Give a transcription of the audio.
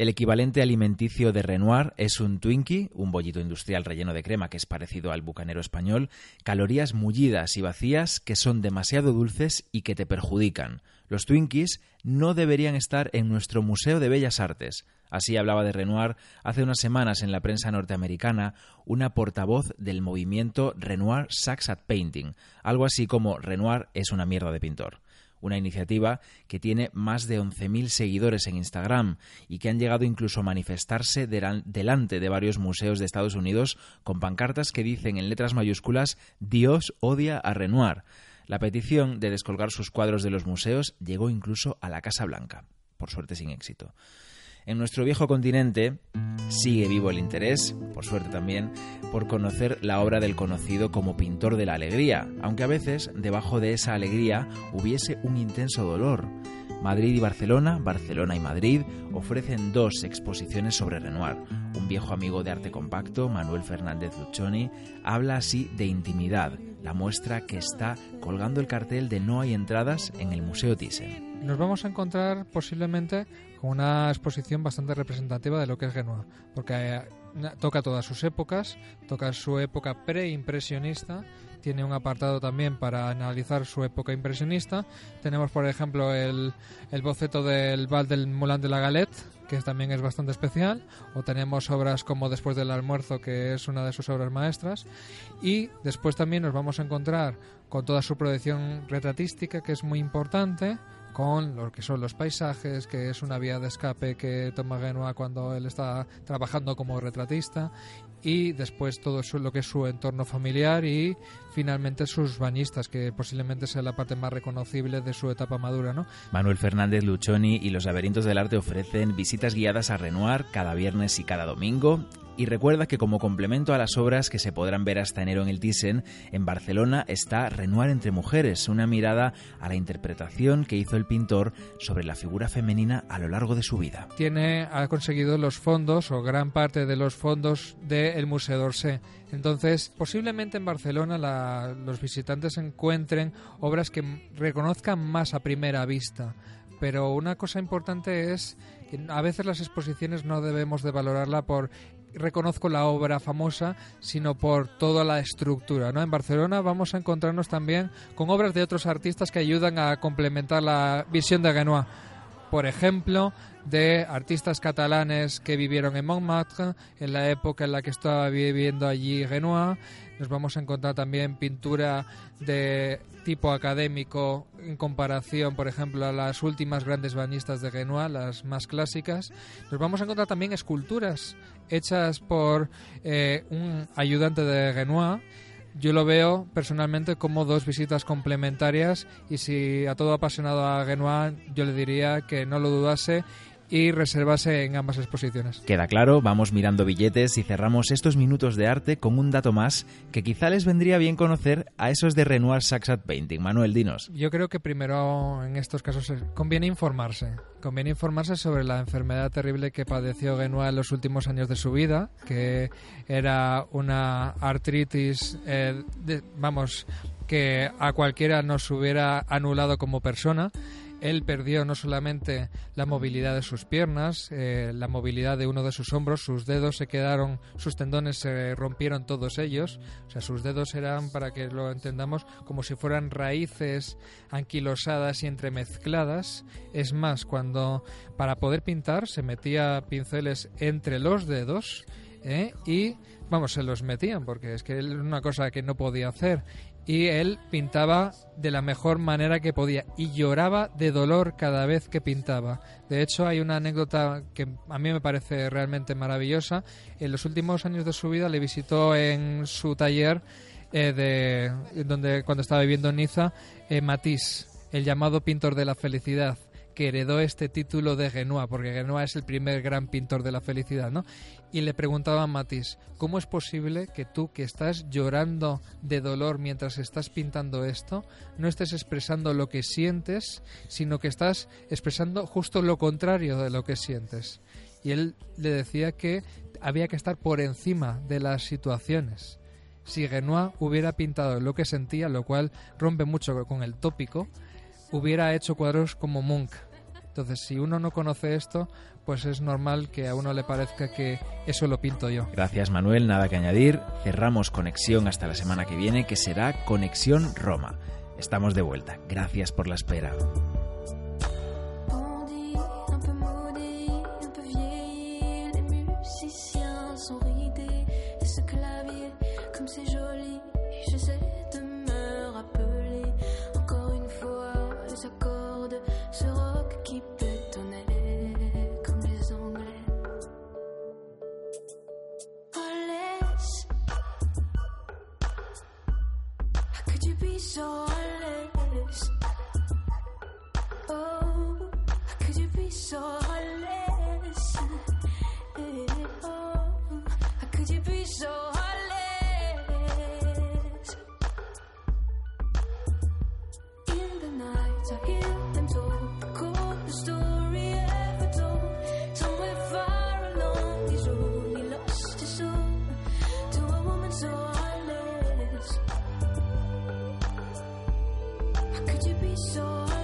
El equivalente alimenticio de Renoir es un Twinkie, un bollito industrial relleno de crema que es parecido al bucanero español, calorías mullidas y vacías que son demasiado dulces y que te perjudican. Los Twinkies no deberían estar en nuestro Museo de Bellas Artes. Así hablaba de Renoir hace unas semanas en la prensa norteamericana una portavoz del movimiento Renoir Sucks at Painting, algo así como Renoir es una mierda de pintor una iniciativa que tiene más de 11.000 seguidores en Instagram y que han llegado incluso a manifestarse delante de varios museos de Estados Unidos con pancartas que dicen en letras mayúsculas Dios odia a Renoir. La petición de descolgar sus cuadros de los museos llegó incluso a la Casa Blanca, por suerte sin éxito. En nuestro viejo continente sigue vivo el interés, por suerte también, por conocer la obra del conocido como pintor de la alegría, aunque a veces debajo de esa alegría hubiese un intenso dolor. Madrid y Barcelona, Barcelona y Madrid ofrecen dos exposiciones sobre Renoir. Un viejo amigo de arte compacto, Manuel Fernández Luchoni, habla así de intimidad, la muestra que está colgando el cartel de No hay entradas en el Museo Thyssen. Nos vamos a encontrar posiblemente con una exposición bastante representativa de lo que es Genoa, porque eh, toca todas sus épocas, toca su época preimpresionista, tiene un apartado también para analizar su época impresionista. Tenemos, por ejemplo, el, el boceto del Val del Moulin de la Galette, que también es bastante especial, o tenemos obras como Después del almuerzo, que es una de sus obras maestras, y después también nos vamos a encontrar con toda su producción retratística, que es muy importante, con lo que son los paisajes, que es una vía de escape que toma Genoa cuando él está trabajando como retratista, y después todo lo que es su entorno familiar y finalmente sus bañistas, que posiblemente sea la parte más reconocible de su etapa madura. ¿no? Manuel Fernández Luchoni y los laberintos del arte ofrecen visitas guiadas a Renoir cada viernes y cada domingo y recuerda que como complemento a las obras que se podrán ver hasta enero en el Thyssen, en Barcelona está Renoir entre mujeres, una mirada a la interpretación que hizo el pintor sobre la figura femenina a lo largo de su vida. Tiene, ha conseguido los fondos o gran parte de los fondos del Museo d'Orsay. Entonces, posiblemente en Barcelona los visitantes encuentren obras que reconozcan más a primera vista. Pero una cosa importante es que a veces las exposiciones no debemos de valorarla por reconozco la obra famosa, sino por toda la estructura. ¿no? En Barcelona vamos a encontrarnos también con obras de otros artistas que ayudan a complementar la visión de Genoa. Por ejemplo, de artistas catalanes que vivieron en Montmartre en la época en la que estaba viviendo allí Genoa. Nos vamos a encontrar también pintura de tipo académico en comparación, por ejemplo, a las últimas grandes banistas de Genoa, las más clásicas. Nos vamos a encontrar también esculturas hechas por eh, un ayudante de Genoa. Yo lo veo personalmente como dos visitas complementarias y si a todo apasionado a Genoa yo le diría que no lo dudase y reservase en ambas exposiciones. Queda claro, vamos mirando billetes y cerramos estos minutos de arte con un dato más que quizá les vendría bien conocer a esos de Renoir Saxat Painting. Manuel, dinos. Yo creo que primero en estos casos conviene informarse. Conviene informarse sobre la enfermedad terrible que padeció Renoir en los últimos años de su vida, que era una artritis, eh, vamos, que a cualquiera nos hubiera anulado como persona él perdió no solamente la movilidad de sus piernas, eh, la movilidad de uno de sus hombros, sus dedos se quedaron, sus tendones se rompieron todos ellos, o sea, sus dedos eran, para que lo entendamos, como si fueran raíces anquilosadas y entremezcladas. Es más, cuando para poder pintar se metía pinceles entre los dedos ¿eh? y, vamos, se los metían, porque es que es una cosa que no podía hacer y él pintaba de la mejor manera que podía y lloraba de dolor cada vez que pintaba. De hecho, hay una anécdota que a mí me parece realmente maravillosa. En los últimos años de su vida le visitó en su taller eh, de donde cuando estaba viviendo en Niza eh, Matisse, el llamado pintor de la felicidad heredó este título de Genoa, porque Genoa es el primer gran pintor de la felicidad, ¿no? Y le preguntaba a Matisse, ¿cómo es posible que tú, que estás llorando de dolor mientras estás pintando esto, no estés expresando lo que sientes, sino que estás expresando justo lo contrario de lo que sientes? Y él le decía que había que estar por encima de las situaciones. Si Genoa hubiera pintado lo que sentía, lo cual rompe mucho con el tópico, hubiera hecho cuadros como Munch, Entonces, si uno no conoce esto, pues es normal que a uno le parezca que eso lo pinto yo. Gracias Manuel, nada que añadir. Cerramos conexión hasta la semana que viene, que será Conexión Roma. Estamos de vuelta. Gracias por la espera. Could you be so heartless? Oh, could you be so heartless? Oh, could you be so heartless? In the night, I hear. so